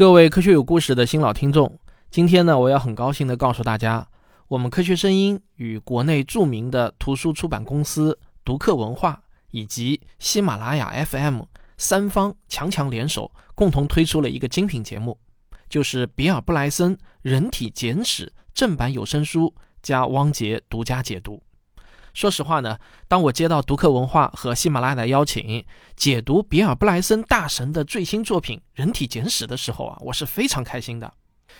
各位科学有故事的新老听众，今天呢，我要很高兴的告诉大家，我们科学声音与国内著名的图书出版公司读客文化以及喜马拉雅 FM 三方强强联手，共同推出了一个精品节目，就是比尔·布莱森《人体简史》正版有声书加汪杰独家解读。说实话呢，当我接到读客文化和喜马拉雅的邀请，解读比尔·布莱森大神的最新作品《人体简史》的时候啊，我是非常开心的。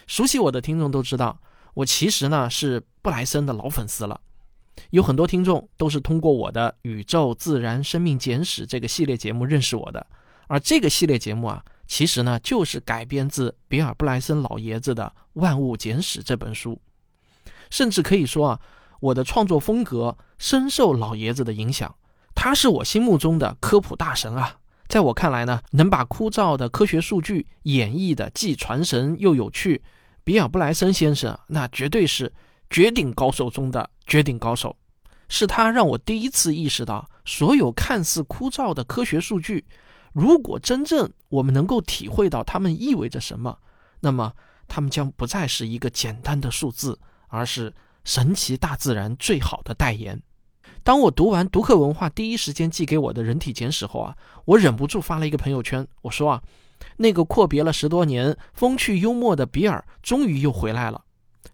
熟悉我的听众都知道，我其实呢是布莱森的老粉丝了。有很多听众都是通过我的《宇宙自然生命简史》这个系列节目认识我的，而这个系列节目啊，其实呢就是改编自比尔·布莱森老爷子的《万物简史》这本书，甚至可以说啊。我的创作风格深受老爷子的影响，他是我心目中的科普大神啊！在我看来呢，能把枯燥的科学数据演绎的既传神又有趣，比尔·布莱森先生那绝对是绝顶高手中的绝顶高手。是他让我第一次意识到，所有看似枯燥的科学数据，如果真正我们能够体会到它们意味着什么，那么它们将不再是一个简单的数字，而是。神奇大自然最好的代言。当我读完读客文化第一时间寄给我的人体简史后啊，我忍不住发了一个朋友圈，我说啊，那个阔别了十多年、风趣幽默的比尔终于又回来了。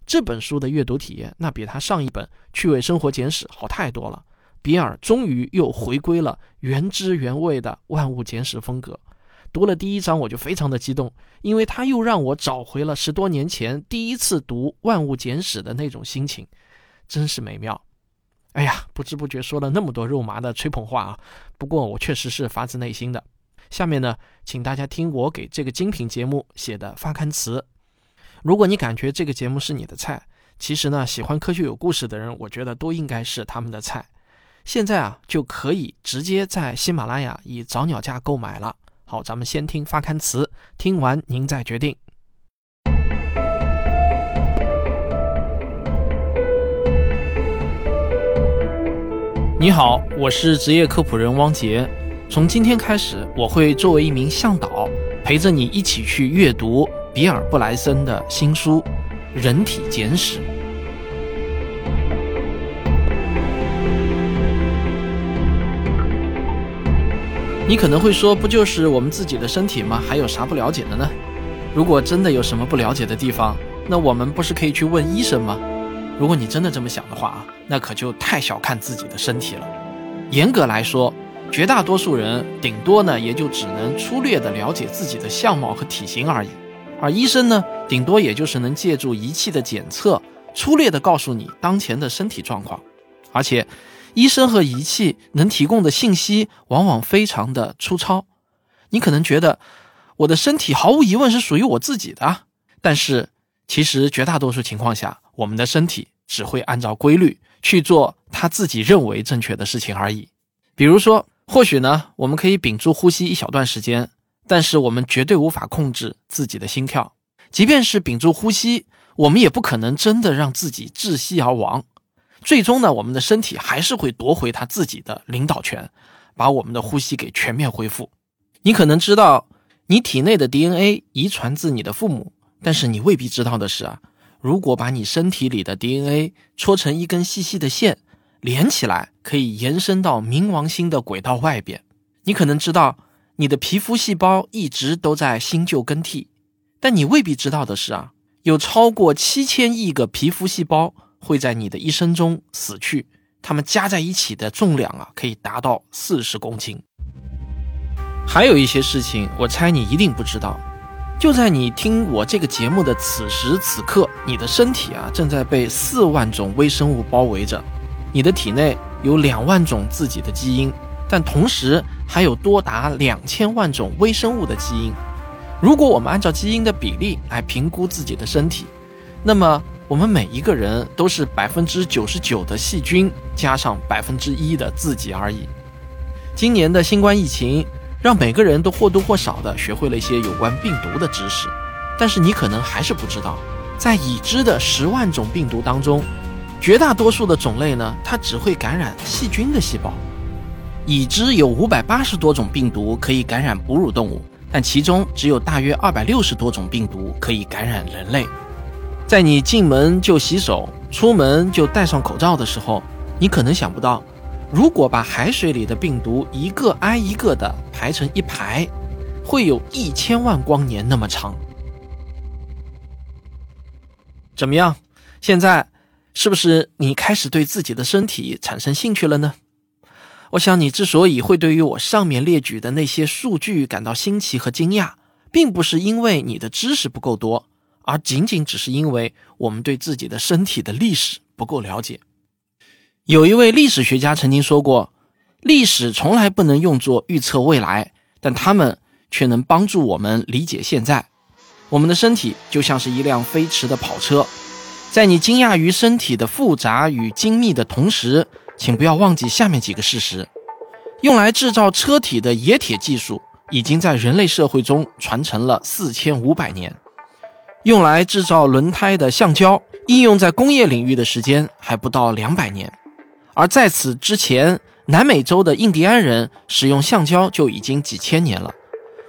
这本书的阅读体验，那比他上一本《趣味生活简史》好太多了。比尔终于又回归了原汁原味的万物简史风格。读了第一章，我就非常的激动，因为他又让我找回了十多年前第一次读《万物简史》的那种心情，真是美妙。哎呀，不知不觉说了那么多肉麻的吹捧话啊！不过我确实是发自内心的。下面呢，请大家听我给这个精品节目写的发刊词。如果你感觉这个节目是你的菜，其实呢，喜欢科学有故事的人，我觉得都应该是他们的菜。现在啊，就可以直接在喜马拉雅以早鸟价购买了。好，咱们先听发刊词，听完您再决定。你好，我是职业科普人汪杰。从今天开始，我会作为一名向导，陪着你一起去阅读比尔·布莱森的新书《人体简史》。你可能会说，不就是我们自己的身体吗？还有啥不了解的呢？如果真的有什么不了解的地方，那我们不是可以去问医生吗？如果你真的这么想的话啊，那可就太小看自己的身体了。严格来说，绝大多数人顶多呢也就只能粗略的了解自己的相貌和体型而已，而医生呢，顶多也就是能借助仪器的检测，粗略的告诉你当前的身体状况，而且。医生和仪器能提供的信息往往非常的粗糙，你可能觉得我的身体毫无疑问是属于我自己的，但是其实绝大多数情况下，我们的身体只会按照规律去做他自己认为正确的事情而已。比如说，或许呢，我们可以屏住呼吸一小段时间，但是我们绝对无法控制自己的心跳，即便是屏住呼吸，我们也不可能真的让自己窒息而亡。最终呢，我们的身体还是会夺回它自己的领导权，把我们的呼吸给全面恢复。你可能知道，你体内的 DNA 遗传自你的父母，但是你未必知道的是啊，如果把你身体里的 DNA 搓成一根细细的线，连起来可以延伸到冥王星的轨道外边。你可能知道，你的皮肤细胞一直都在新旧更替，但你未必知道的是啊，有超过七千亿个皮肤细胞。会在你的一生中死去，它们加在一起的重量啊，可以达到四十公斤。还有一些事情，我猜你一定不知道。就在你听我这个节目的此时此刻，你的身体啊，正在被四万种微生物包围着。你的体内有两万种自己的基因，但同时还有多达两千万种微生物的基因。如果我们按照基因的比例来评估自己的身体，那么。我们每一个人都是百分之九十九的细菌加上百分之一的自己而已。今年的新冠疫情让每个人都或多或少的学会了一些有关病毒的知识，但是你可能还是不知道，在已知的十万种病毒当中，绝大多数的种类呢，它只会感染细菌的细胞。已知有五百八十多种病毒可以感染哺乳动物，但其中只有大约二百六十多种病毒可以感染人类。在你进门就洗手、出门就戴上口罩的时候，你可能想不到，如果把海水里的病毒一个挨一个的排成一排，会有一千万光年那么长。怎么样？现在是不是你开始对自己的身体产生兴趣了呢？我想你之所以会对于我上面列举的那些数据感到新奇和惊讶，并不是因为你的知识不够多，而仅仅只是因为我们对自己的身体的历史不够了解。有一位历史学家曾经说过：“历史从来不能用作预测未来，但他们却能帮助我们理解现在。”我们的身体就像是一辆飞驰的跑车，在你惊讶于身体的复杂与精密的同时。请不要忘记下面几个事实：用来制造车体的冶铁技术已经在人类社会中传承了四千五百年；用来制造轮胎的橡胶应用在工业领域的时间还不到两百年；而在此之前，南美洲的印第安人使用橡胶就已经几千年了。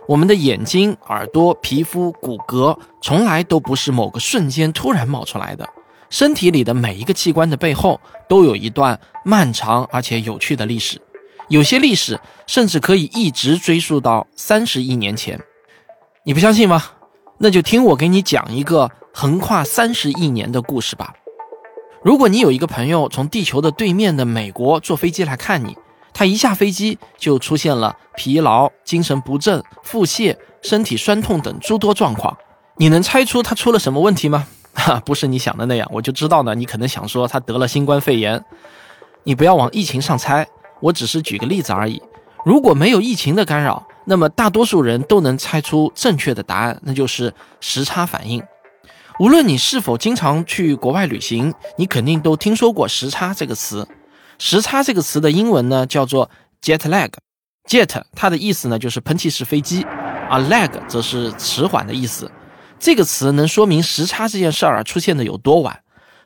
我们的眼睛、耳朵、皮肤、骨骼从来都不是某个瞬间突然冒出来的。身体里的每一个器官的背后都有一段漫长而且有趣的历史，有些历史甚至可以一直追溯到三十亿年前。你不相信吗？那就听我给你讲一个横跨三十亿年的故事吧。如果你有一个朋友从地球的对面的美国坐飞机来看你，他一下飞机就出现了疲劳、精神不振、腹泻、身体酸痛等诸多状况，你能猜出他出了什么问题吗？哈，不是你想的那样，我就知道呢。你可能想说他得了新冠肺炎，你不要往疫情上猜，我只是举个例子而已。如果没有疫情的干扰，那么大多数人都能猜出正确的答案，那就是时差反应。无论你是否经常去国外旅行，你肯定都听说过时差这个词。时差这个词的英文呢叫做 jet lag，jet 它的意思呢就是喷气式飞机，而 lag 则是迟缓的意思。这个词能说明时差这件事儿出现的有多晚。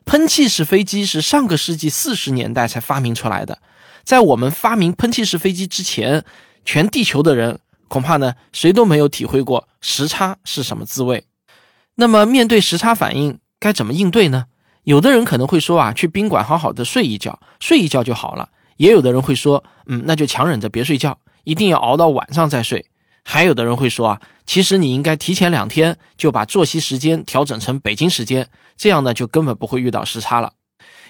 喷气式飞机是上个世纪四十年代才发明出来的，在我们发明喷气式飞机之前，全地球的人恐怕呢谁都没有体会过时差是什么滋味。那么面对时差反应该怎么应对呢？有的人可能会说啊，去宾馆好好的睡一觉，睡一觉就好了。也有的人会说，嗯，那就强忍着别睡觉，一定要熬到晚上再睡。还有的人会说啊，其实你应该提前两天就把作息时间调整成北京时间，这样呢就根本不会遇到时差了。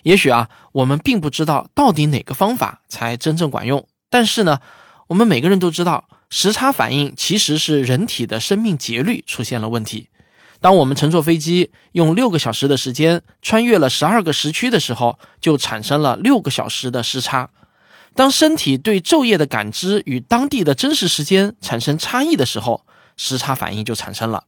也许啊，我们并不知道到底哪个方法才真正管用，但是呢，我们每个人都知道，时差反应其实是人体的生命节律出现了问题。当我们乘坐飞机用六个小时的时间穿越了十二个时区的时候，就产生了六个小时的时差。当身体对昼夜的感知与当地的真实时间产生差异的时候，时差反应就产生了。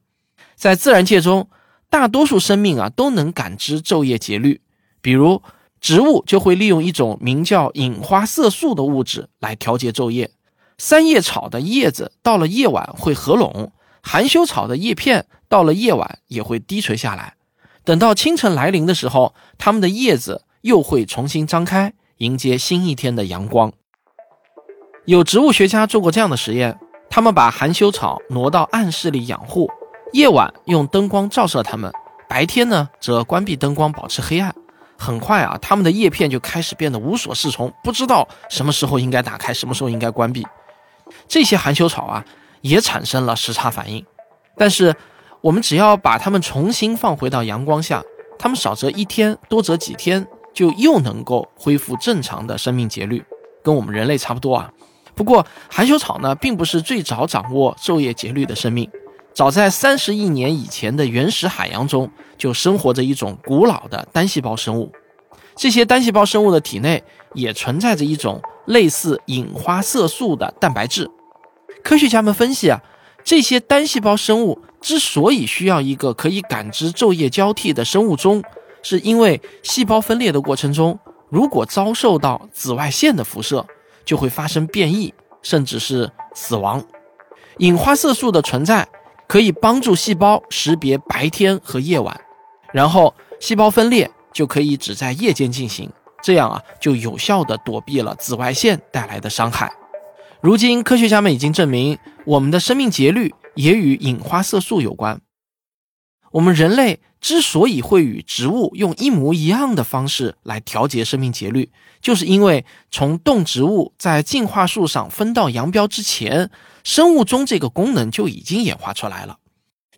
在自然界中，大多数生命啊都能感知昼夜节律。比如，植物就会利用一种名叫隐花色素的物质来调节昼夜。三叶草的叶子到了夜晚会合拢，含羞草的叶片到了夜晚也会低垂下来。等到清晨来临的时候，它们的叶子又会重新张开。迎接新一天的阳光。有植物学家做过这样的实验，他们把含羞草挪到暗室里养护，夜晚用灯光照射它们，白天呢则关闭灯光，保持黑暗。很快啊，它们的叶片就开始变得无所适从，不知道什么时候应该打开，什么时候应该关闭。这些含羞草啊，也产生了时差反应。但是，我们只要把它们重新放回到阳光下，它们少则一天，多则几天。就又能够恢复正常的生命节律，跟我们人类差不多啊。不过含羞草呢，并不是最早掌握昼夜节律的生命。早在三十亿年以前的原始海洋中，就生活着一种古老的单细胞生物。这些单细胞生物的体内也存在着一种类似隐花色素的蛋白质。科学家们分析啊，这些单细胞生物之所以需要一个可以感知昼夜交替的生物钟。是因为细胞分裂的过程中，如果遭受到紫外线的辐射，就会发生变异，甚至是死亡。隐花色素的存在可以帮助细胞识别白天和夜晚，然后细胞分裂就可以只在夜间进行，这样啊就有效地躲避了紫外线带来的伤害。如今，科学家们已经证明，我们的生命节律也与隐花色素有关。我们人类之所以会与植物用一模一样的方式来调节生命节律，就是因为从动植物在进化树上分道扬镳之前，生物钟这个功能就已经演化出来了。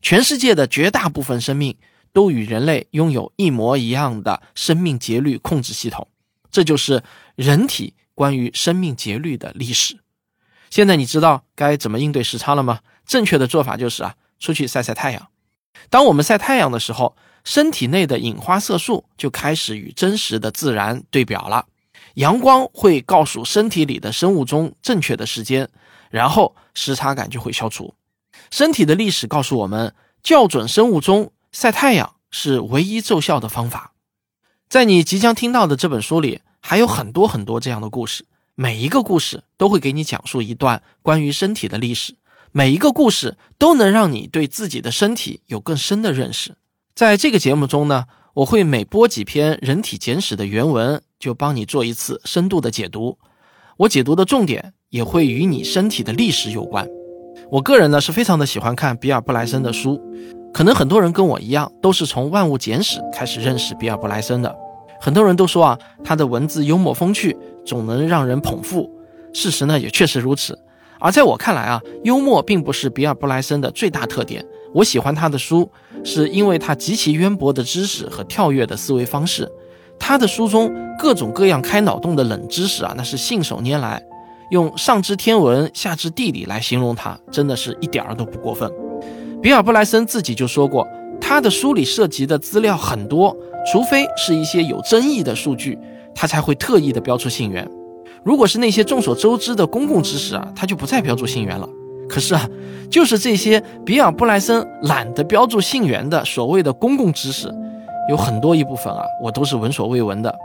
全世界的绝大部分生命都与人类拥有一模一样的生命节律控制系统，这就是人体关于生命节律的历史。现在你知道该怎么应对时差了吗？正确的做法就是啊，出去晒晒太阳。当我们晒太阳的时候，身体内的隐花色素就开始与真实的自然对表了。阳光会告诉身体里的生物钟正确的时间，然后时差感就会消除。身体的历史告诉我们，校准生物钟，晒太阳是唯一奏效的方法。在你即将听到的这本书里，还有很多很多这样的故事，每一个故事都会给你讲述一段关于身体的历史。每一个故事都能让你对自己的身体有更深的认识。在这个节目中呢，我会每播几篇人体简史的原文，就帮你做一次深度的解读。我解读的重点也会与你身体的历史有关。我个人呢是非常的喜欢看比尔布莱森的书，可能很多人跟我一样，都是从《万物简史》开始认识比尔布莱森的。很多人都说啊，他的文字幽默风趣，总能让人捧腹。事实呢也确实如此。而在我看来啊，幽默并不是比尔布莱森的最大特点。我喜欢他的书，是因为他极其渊博的知识和跳跃的思维方式。他的书中各种各样开脑洞的冷知识啊，那是信手拈来，用上知天文下知地理来形容他，真的是一点儿都不过分。比尔布莱森自己就说过，他的书里涉及的资料很多，除非是一些有争议的数据，他才会特意的标出信源。如果是那些众所周知的公共知识啊，他就不再标注信源了。可是啊，就是这些比尔布莱森懒得标注信源的所谓的公共知识，有很多一部分啊，我都是闻所未闻的。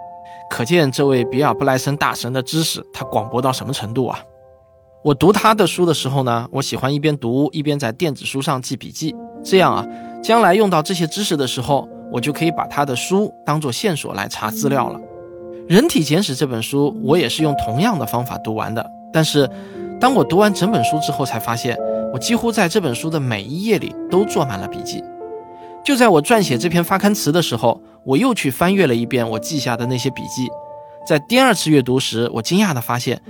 可见这位比尔布莱森大神的知识，他广博到什么程度啊？我读他的书的时候呢，我喜欢一边读一边在电子书上记笔记，这样啊，将来用到这些知识的时候，我就可以把他的书当做线索来查资料了。《人体简史》这本书，我也是用同样的方法读完的。但是，当我读完整本书之后，才发现我几乎在这本书的每一页里都做满了笔记。就在我撰写这篇发刊词的时候，我又去翻阅了一遍我记下的那些笔记。在第二次阅读时，我惊讶地发现，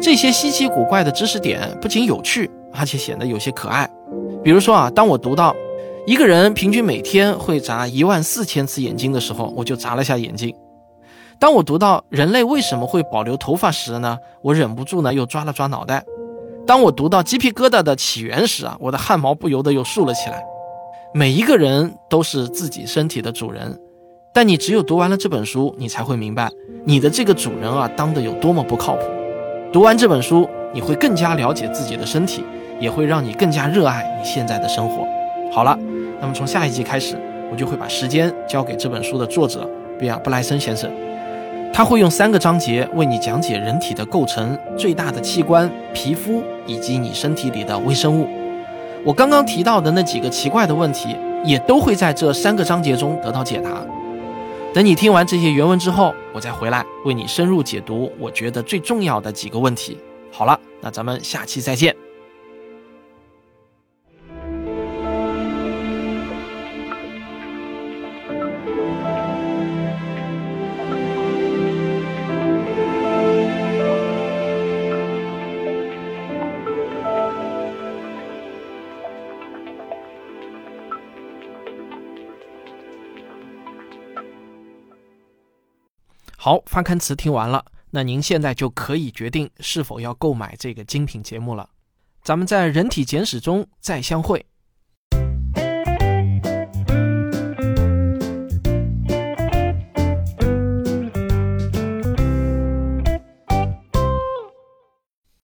这些稀奇古怪的知识点不仅有趣，而且显得有些可爱。比如说啊，当我读到一个人平均每天会眨一万四千次眼睛的时候，我就眨了下眼睛。当我读到人类为什么会保留头发时呢，我忍不住呢又抓了抓脑袋。当我读到鸡皮疙瘩的起源时啊，我的汗毛不由得又竖了起来。每一个人都是自己身体的主人，但你只有读完了这本书，你才会明白你的这个主人啊当的有多么不靠谱。读完这本书，你会更加了解自己的身体，也会让你更加热爱你现在的生活。好了，那么从下一集开始，我就会把时间交给这本书的作者比尔布莱森先生。他会用三个章节为你讲解人体的构成、最大的器官、皮肤以及你身体里的微生物。我刚刚提到的那几个奇怪的问题，也都会在这三个章节中得到解答。等你听完这些原文之后，我再回来为你深入解读我觉得最重要的几个问题。好了，那咱们下期再见。好，翻刊词听完了，那您现在就可以决定是否要购买这个精品节目了。咱们在人体简史中再相会。